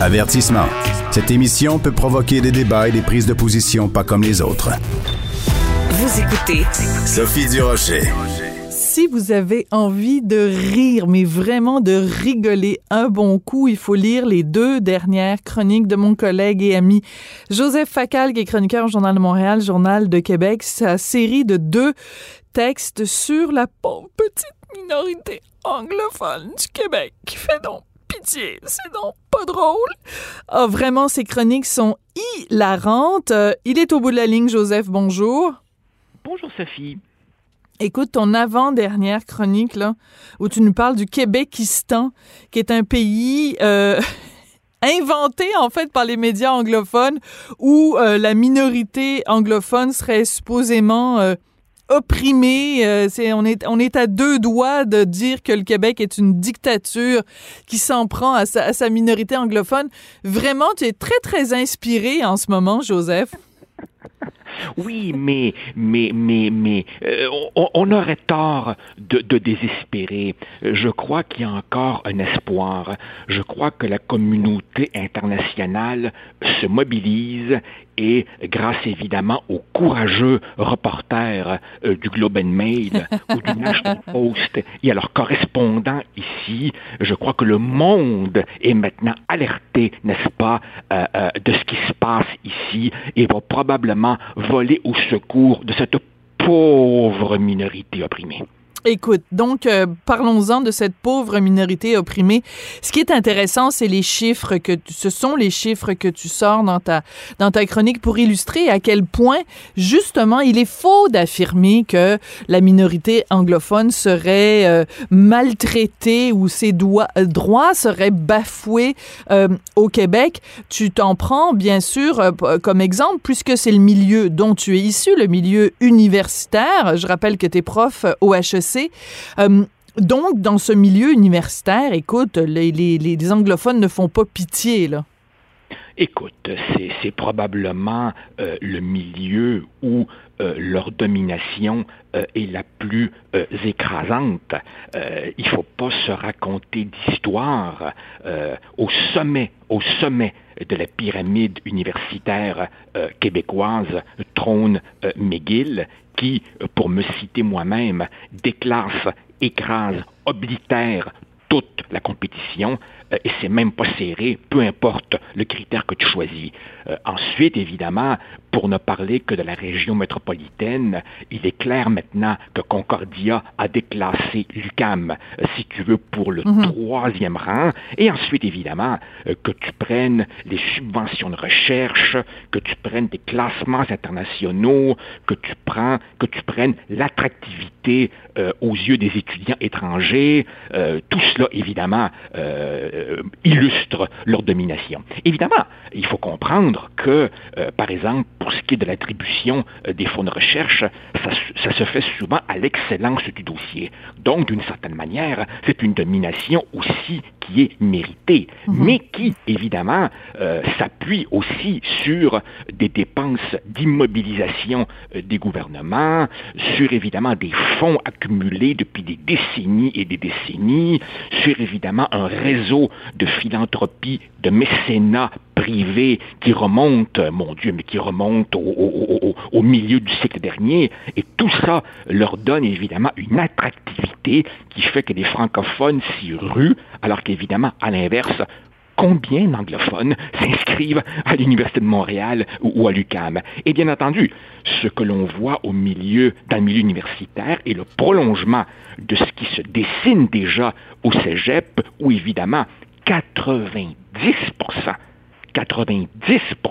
Avertissement. Cette émission peut provoquer des débats et des prises de position pas comme les autres. Vous écoutez Sophie Durocher. Si vous avez envie de rire, mais vraiment de rigoler un bon coup, il faut lire les deux dernières chroniques de mon collègue et ami Joseph Facal, qui est chroniqueur au Journal de Montréal, Journal de Québec. Sa série de deux textes sur la pauvre petite minorité anglophone du Québec qui fait donc pitié, c'est donc pas drôle. Ah, vraiment, ces chroniques sont hilarantes. Euh, il est au bout de la ligne, Joseph, bonjour. Bonjour Sophie. Écoute, ton avant-dernière chronique, là, où tu nous parles du Québékistan, qui est un pays euh, inventé, en fait, par les médias anglophones, où euh, la minorité anglophone serait supposément euh, opprimée. Euh, on, est, à deux doigts de dire que le Québec est une dictature qui s'en prend à sa, minorité anglophone. Vraiment, tu es très, très inspiré en ce moment, Joseph. Oui, mais, mais, mais, mais, euh, on, aurait tort de désespérer. Je crois qu'il y a encore un espoir. Je crois que la communauté internationale se mobilise et grâce évidemment aux courageux reporters euh, du Globe and Mail ou du National Post et à leurs correspondants ici, je crois que le monde est maintenant alerté, n'est-ce pas, euh, euh, de ce qui se passe ici et va probablement voler au secours de cette pauvre minorité opprimée. Écoute, donc euh, parlons-en de cette pauvre minorité opprimée. Ce qui est intéressant, c'est les chiffres que tu- ce sont les chiffres que tu sors dans ta dans ta chronique pour illustrer à quel point justement il est faux d'affirmer que la minorité anglophone serait euh, maltraitée ou ses doigts- euh, droits seraient bafoués au Québec. Tu t'en prends bien sûr comme exemple puisque c'est le milieu dont tu es issu, le milieu universitaire. Je rappelle que tu es prof au HEC. Euh, donc, dans ce milieu universitaire, écoute, les, anglophones ne font pas pitié, là. Écoute, c'est, probablement euh, le milieu où euh, leur domination est la plus écrasante. Il faut pas se raconter d'histoire. Au sommet, au sommet de la pyramide universitaire québécoise trône McGill, qui, pour me citer moi-même, déclasse, écrase, oblitère toute la compétition et c'est même pas serré, peu importe le critère que tu choisis. Euh, ensuite, évidemment, pour ne parler que de la région métropolitaine, il est clair maintenant que Concordia a déclassé l'UCAM, euh, si tu veux, pour le troisième rang. Et ensuite, évidemment, euh, que tu prennes les subventions de recherche, que tu prennes des classements internationaux, que tu prends, que tu prennes l'attractivité euh, aux yeux des étudiants étrangers, euh, tout cela, évidemment, euh, illustre leur domination. Évidemment, il faut comprendre que, euh, par exemple, pour ce qui est de l'attribution euh, des fonds de recherche, ça se fait souvent à l'excellence du dossier. Donc, d'une certaine manière, c'est une domination aussi qui est méritée, mais qui, évidemment, euh, s'appuie aussi sur des dépenses d'immobilisation euh, des gouvernements, sur évidemment des fonds accumulés depuis des décennies et des décennies, sur évidemment un réseau de philanthropie, de mécénat privé qui remonte, euh, mon Dieu, mais qui remonte au, milieu du siècle dernier. Et tout ça leur donne évidemment une attractivité qui fait que les francophones s'y ruent, alors qu'évidemment, à l'inverse, combien d'anglophones s'inscrivent à l'Université de Montréal ou, ou à l'UCAM. Et bien entendu, ce que l'on voit au milieu, dans le milieu universitaire est le prolongement de ce qui se dessine déjà au cégep, où évidemment 90 90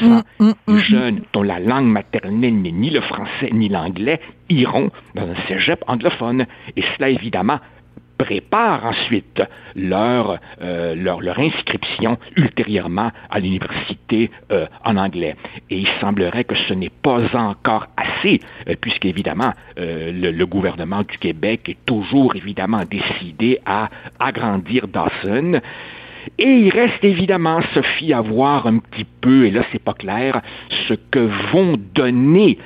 Mm, mm, des mm. jeunes dont la langue maternelle n'est ni le français ni l'anglais iront dans un cégep anglophone. Et cela, évidemment, prépare ensuite leur, euh, leur, leur inscription ultérieurement à l'université euh, en anglais. Et il semblerait que ce n'est pas encore assez, euh, puisqu'évidemment, euh, le, le gouvernement du Québec est toujours évidemment décidé à agrandir Dawson. Et il reste évidemment, Sophie, à voir un petit peu, et là c'est pas clair, ce que vont donner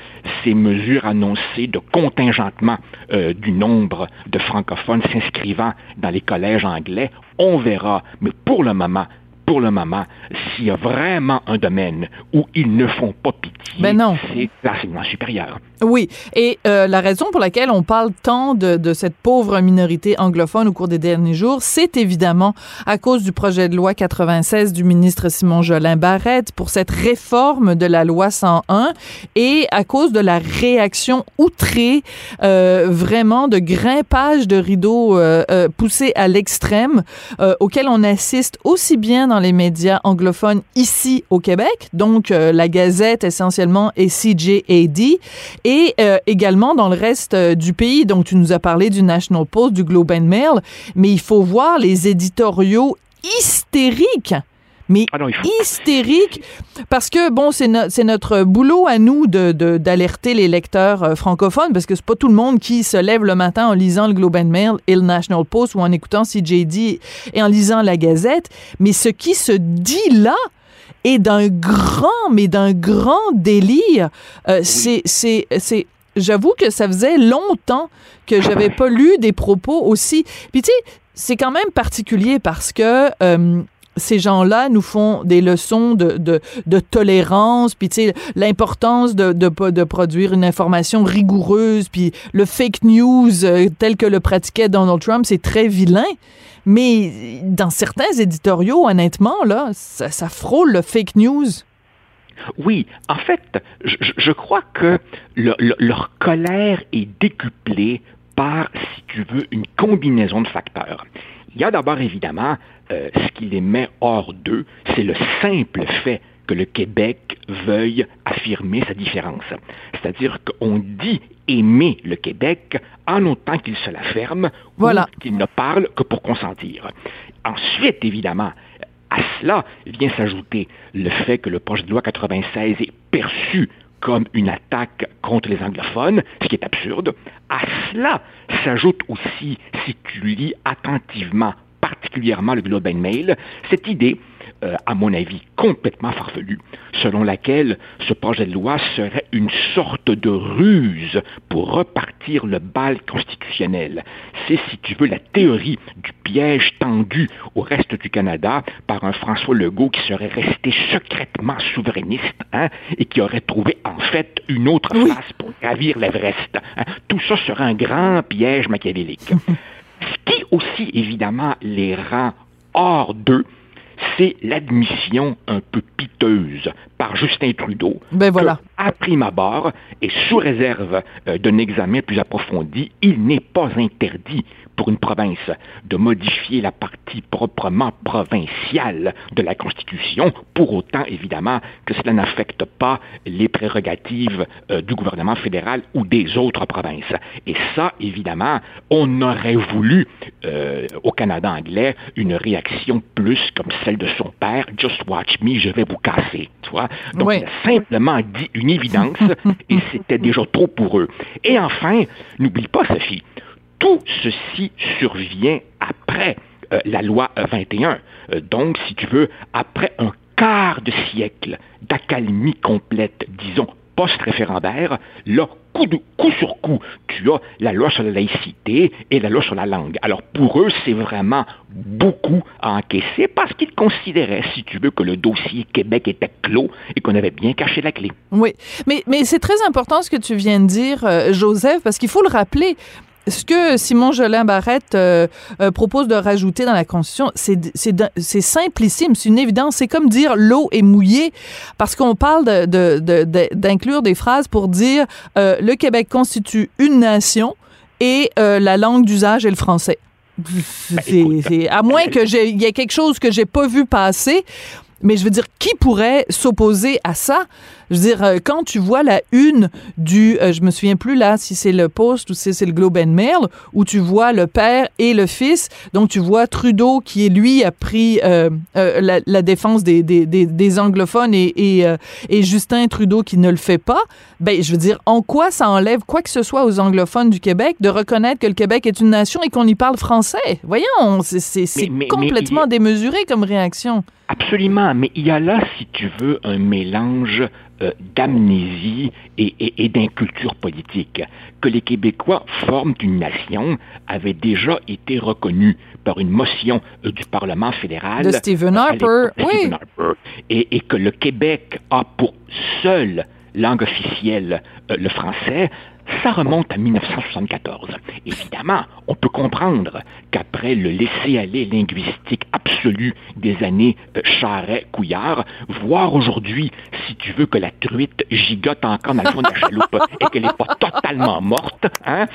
ces mesures annoncées de contingentement euh, du nombre de francophones s'inscrivant dans les collèges anglais. On verra, mais pour le moment, pour le moment, s'il y a vraiment un domaine où ils ne font pas pitié, Ben c'est l'enseignement supérieur. Oui, et euh, la raison pour laquelle on parle tant de, de cette pauvre minorité anglophone au cours des derniers jours, c'est évidemment à cause du projet de loi 96 du ministre Simon Jolin Barrette pour cette réforme de la loi 101 et à cause de la réaction outrée, euh, vraiment de grimpage de rideaux euh, euh, poussés à l'extrême, euh, auquel on assiste aussi bien dans les médias anglophones ici au Québec, donc euh, la Gazette essentiellement et CJAD, et euh, également dans le reste euh, du pays. Donc, tu nous as parlé du National Post, du Globe and Mail, mais il faut voir les éditoriaux hystériques. Mais Ah non, faut- parce que, bon, c'est no- c'est notre boulot à nous de- de- d'alerter les lecteurs euh, francophones, parce que c'est pas tout le monde qui se lève le matin en lisant le Globe and Mail et le National Post ou en écoutant CJD et en lisant la Gazette, mais ce qui se dit là, est d'un grand, mais d'un grand délire. Euh, C'est, c'est, c'est, j'avoue que ça faisait longtemps que j'avais pas lu des propos aussi. Puis tu sais, c'est quand même particulier parce que euh, ces gens-là nous font des leçons de, de, tolérance, puis tu sais, l'importance de, de, de produire une information rigoureuse, puis le fake news euh, tel que le pratiquait Donald Trump, c'est très vilain. Mais dans certains éditoriaux, honnêtement, là, ça, ça frôle le fake news. Oui, en fait, je, je- crois que le- le- leur colère est décuplée par, si tu veux, une combinaison de facteurs. Il y a d'abord évidemment euh, ce qui les met hors d'eux, c'est le simple fait que le Québec veuille affirmer sa différence. C'est-à-dire qu'on dit aimer le Québec en autant qu'il se la ferme Voilà. ou qu'il ne parle que pour consentir. Ensuite, évidemment, à cela vient s'ajouter le fait que le projet de loi 96 est perçu comme une attaque contre les anglophones, ce qui est absurde. À cela s'ajoute aussi, si tu lis attentivement, particulièrement le Globe and Mail, cette idée, euh, à mon avis, complètement farfelue, selon laquelle ce projet de loi serait une sorte de ruse pour repartir le bal constitutionnel. C'est, si tu veux, la théorie du piège tendu au reste du Canada par un François Legault qui serait resté secrètement souverainiste hein, et qui aurait trouvé en fait une autre Oui. face pour gravir l'Everest. hein. Tout ça serait un grand piège machiavélique. Ce qui aussi, évidemment, les rend hors d'eux, c'est l'admission un peu piteuse par Justin Trudeau Ben voilà. que, à prime abord et sous réserve euh, d'un examen plus approfondi, il n'est pas interdit pour une province de modifier la partie proprement provinciale de la Constitution, pour autant évidemment que cela n'affecte pas les prérogatives euh, du gouvernement fédéral ou des autres provinces. Et ça, évidemment, on aurait voulu euh, au Canada anglais une réaction plus comme celle de son père, Just watch me, je vais vous casser. Tu vois? Donc, Oui. il a simplement dit une évidence et c'était déjà trop pour eux. Et enfin, n'oublie pas, Sophie, tout ceci survient après euh, la loi euh, 21. Euh, donc, si tu veux, après un quart de siècle d'accalmie complète, disons, post-référendaire, là, coup, de, coup sur coup, tu as la loi sur la laïcité et la loi sur la langue. Alors, pour eux, c'est vraiment beaucoup à encaisser parce qu'ils considéraient, si tu veux, que le dossier Québec était clos et qu'on avait bien caché la clé. Oui, mais, c'est très important ce que tu viens de dire, euh, Joseph, parce qu'il faut le rappeler. Ce que Simon Jolin Barrette euh, euh, propose de rajouter dans la Constitution, c'est simplissime, c'est une évidence. C'est comme dire l'eau est mouillée, parce qu'on parle de- de- de- de- d'inclure des phrases pour dire euh, le Québec constitue une nation et la langue d'usage est le français. Écoute, c'est- à moins que j'ai- il y ait quelque chose que j'ai pas vu passer. Mais je veux dire, qui pourrait s'opposer à ça? Je veux dire, euh, quand tu vois la une du, euh, je me souviens plus là si c'est le Post ou si c'est le Globe and Mail, où tu vois le père et le fils, donc tu vois Trudeau qui, lui, a pris euh, euh, la, la défense des, des, des, des anglophones et, et, et Justin Trudeau qui ne le fait pas, ben je veux dire, en quoi ça enlève quoi que ce soit aux anglophones du Québec de reconnaître que le Québec est une nation et qu'on y parle français? Voyons, c'est mais- mais complètement démesuré comme réaction. Absolument, mais il y a là, si tu veux, un mélange euh, d'amnésie et, d'inculture politique. Que les Québécois forment une nation avait déjà été reconnu par une motion euh, du Parlement fédéral. De Stephen Harper, oui. et, et, que le Québec a pour seule langue officielle le français, ça remonte à 1974. Évidemment, on peut comprendre qu'après le laisser-aller linguistique absolu des années euh, Charret-Couillard, voir aujourd'hui, si tu veux, que la truite gigote encore dans le fond de la chaloupe et qu'elle n'est pas totalement morte, hein,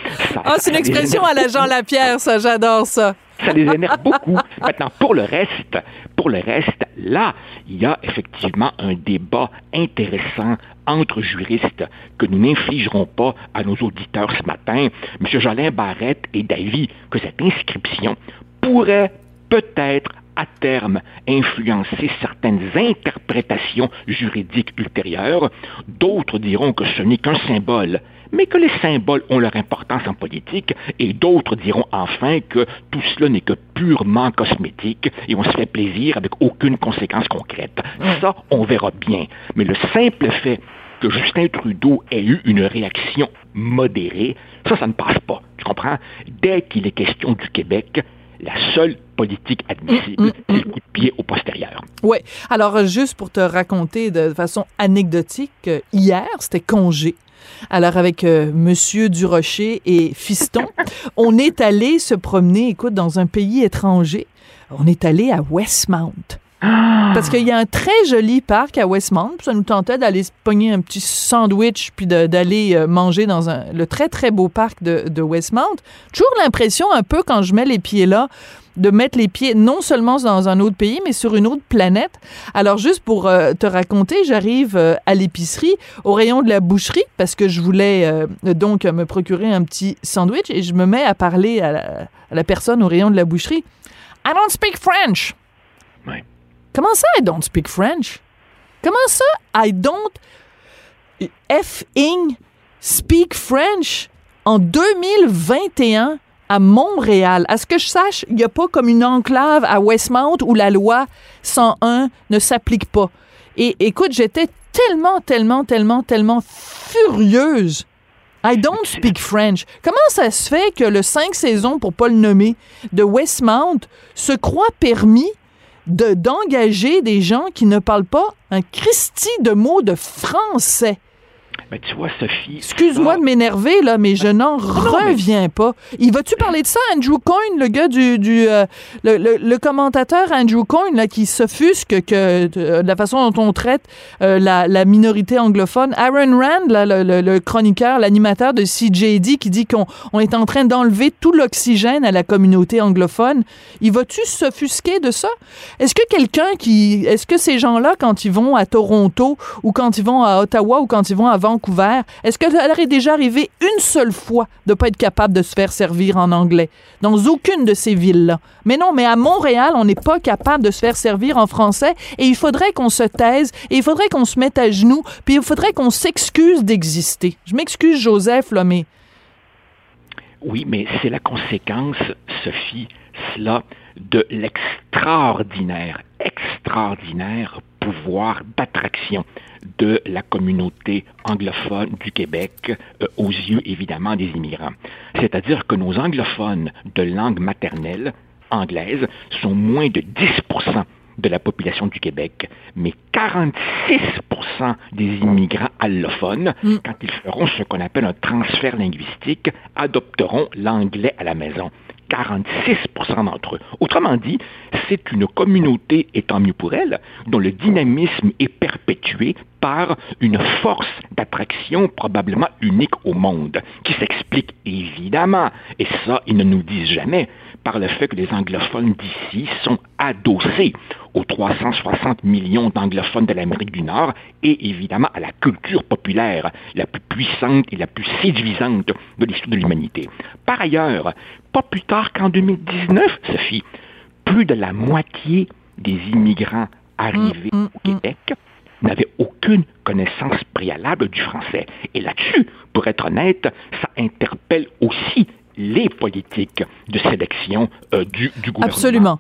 Ah, c'est une expression à la Jean Lapierre, ça, j'adore ça ça les énerve beaucoup. Maintenant, pour le reste, pour le reste, là, il y a effectivement un débat intéressant entre juristes que nous n'infligerons pas à nos auditeurs ce matin. M. Jolin Barrette est d'avis que cette inscription pourrait peut-être à terme influencer certaines interprétations juridiques ultérieures. D'autres diront que ce n'est qu'un symbole mais que les symboles ont leur importance en politique, et d'autres diront enfin que tout cela n'est que purement cosmétique et on se fait plaisir avec aucune conséquence concrète. Ça, on verra bien. Mais le simple fait que Justin Trudeau ait eu une réaction modérée, ça, ça ne passe pas. Tu comprends? Dès qu'il est question du Québec, la seule politique admissible, mm, mm, c'est le coup de pied au postérieur. Oui. Alors, juste pour te raconter de façon anecdotique, euh, hier, c'était congé. Alors avec euh, Monsieur Durocher et Fiston, on est allé se promener, écoute, dans un pays étranger. On est allé à Westmount. Parce qu'il y a un très joli parc à Westmount. Ça nous tentait d'aller se pogner un petit sandwich puis d'aller euh, manger dans le très, très beau parc de, Westmount. Toujours l'impression, un peu, quand je mets les pieds là, de mettre les pieds non seulement dans un autre pays, mais sur une autre planète. Alors, juste pour euh, te raconter, j'arrive euh, à l'épicerie, au rayon de la boucherie, parce que je voulais donc me procurer un petit sandwich, et je me mets à parler à la, personne au rayon de la boucherie. I don't speak French. Comment ça, I don't speak French? Comment ça, I don't f-ing speak French? En 2021, à Montréal? À ce que je sache, il n'y a pas comme une enclave à Westmount où la loi 101 ne s'applique pas. Et écoute, j'étais tellement, tellement, tellement, tellement furieuse. I don't speak French. Comment ça se fait que le 5 saisons, pour pas le nommer, de Westmount se croit permis de, d'engager des gens qui ne parlent pas un Christie de mots de français? Mais tu vois, Sophie. Excuse-moi de m'énerver, là, mais je n'en reviens pas. Il va-tu parler de ça, Andrew Coyne, le gars du. du euh, le, commentateur Andrew Coyne, là, qui s'offusque que de, la façon dont on traite euh, la, minorité anglophone? Aaron Rand, là, le, chroniqueur, l'animateur de CJD, qui dit qu'on on est en train d'enlever tout l'oxygène à la communauté anglophone. Il va-tu s'offusquer de ça? Est-ce que quelqu'un qui. Est-ce que ces gens-là, quand ils vont à Toronto ou quand ils vont à Ottawa ou quand ils vont à Vancouver, est-ce que ça leur est déjà arrivé une seule fois de pas être capable de se faire servir en anglais? Dans aucune de ces villes-là. Mais non, mais à Montréal, on n'est pas capable de se faire servir en français et il faudrait qu'on se taise et il faudrait qu'on se mette à genoux puis il faudrait qu'on s'excuse d'exister. Je m'excuse, Joseph, là, mais... Oui, mais c'est la conséquence, Sophie, cela, de l'extraordinaire, extraordinaire pouvoir d'attraction de la communauté anglophone du Québec euh, aux yeux évidemment des immigrants. C'est-à-dire que nos anglophones de langue maternelle anglaise sont moins de 10% de la population du Québec, mais 46% des immigrants allophones, mm. quand ils feront ce qu'on appelle un transfert linguistique, adopteront l'anglais à la maison. 46% d'entre eux. Autrement dit, c'est une communauté, et tant mieux pour elle, dont le dynamisme est perpétué par une force d'attraction probablement unique au monde, qui s'explique évidemment, et ça, ils ne nous disent jamais, par le fait que les anglophones d'ici sont adossés aux 360 millions d'anglophones de l'Amérique du Nord et évidemment à la culture populaire la plus puissante et la plus séduisante de l'histoire de l'humanité. Par ailleurs, pas plus tard qu'en 2019, Sophie, plus de la moitié des immigrants arrivés mm, mm, au. Québec n'avaient aucune connaissance préalable du français. Et là-dessus, pour être honnête, ça interpelle aussi les politiques de sélection euh, du, du, gouvernement. Absolument.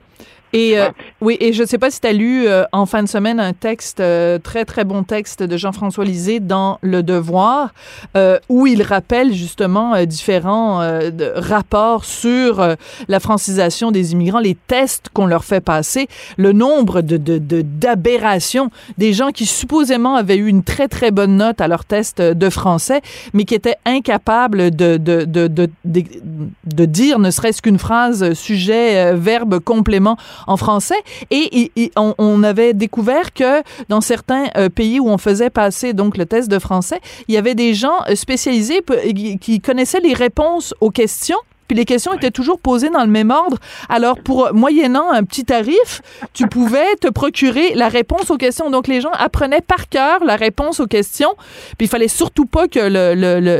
Et euh, oui, et je ne sais pas si tu as lu euh, en fin de semaine un texte, euh, très très bon texte de Jean-François Lisée dans Le Devoir, où il rappelle justement différents rapports sur la francisation des immigrants, les tests qu'on leur fait passer, le nombre de d'aberrations, des gens qui supposément avaient eu une très très bonne note à leur test de français, mais qui étaient incapables de, de, de, de, de dire ne serait-ce qu'une phrase, sujet, verbe, complément en français. Et, on, avait découvert que dans certains euh, pays où on faisait passer donc le test de français, il y avait des gens euh, spécialisés qui connaissaient les réponses aux questions puis les questions étaient toujours posées dans le même ordre. Alors, pour moyennant un petit tarif, tu pouvais te procurer la réponse aux questions. Donc, les gens apprenaient par cœur la réponse aux questions. Puis, il fallait surtout pas que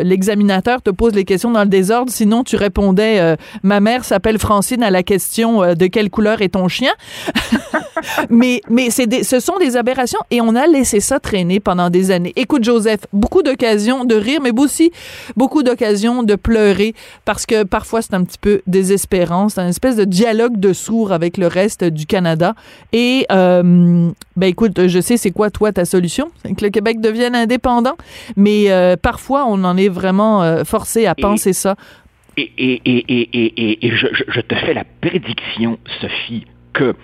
l'examinateur te pose les questions dans le désordre. Sinon, tu répondais euh, Ma mère s'appelle Francine à la question euh, De quelle couleur est ton chien Mais, mais ce sont des aberrations et on a laissé ça traîner pendant des années. Écoute, Joseph, beaucoup d'occasions de rire, mais aussi beaucoup d'occasions de pleurer parce que parfois, c'est un petit peu désespérant. C'est une espèce de dialogue de sourds avec le reste du Canada. Et, euh, ben écoute, je sais c'est quoi, toi, ta solution? C'est que le Québec devienne indépendant. Mais euh, parfois, on en est vraiment euh, forcé à penser ça. Et, et, et, et je, je, te fais la prédiction, Sophie, que,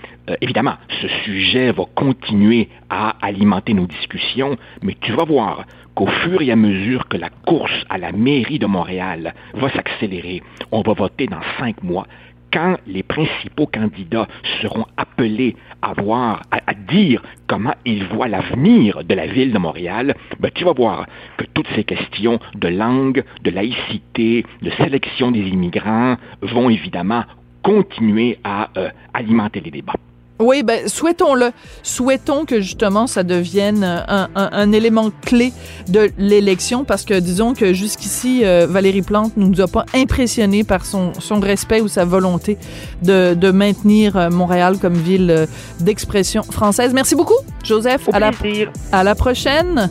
évidemment, ce sujet va continuer à alimenter nos discussions, mais tu vas voir, qu'au fur et à mesure que la course à la mairie de Montréal va s'accélérer, on va voter dans cinq mois, quand les principaux candidats seront appelés à voir, à, dire comment ils voient l'avenir de la ville de Montréal, ben, tu vas voir que toutes ces questions de langue, de laïcité, de sélection des immigrants vont évidemment continuer à euh, alimenter les débats. Oui, ben souhaitons-le. Souhaitons que justement ça devienne un, un, un élément clé de l'élection parce que disons que jusqu'ici euh, Valérie Plante ne nous a pas impressionné par son, son respect ou sa volonté de, de maintenir euh, Montréal comme ville euh, d'expression française. Merci beaucoup, Joseph. à la, à la prochaine.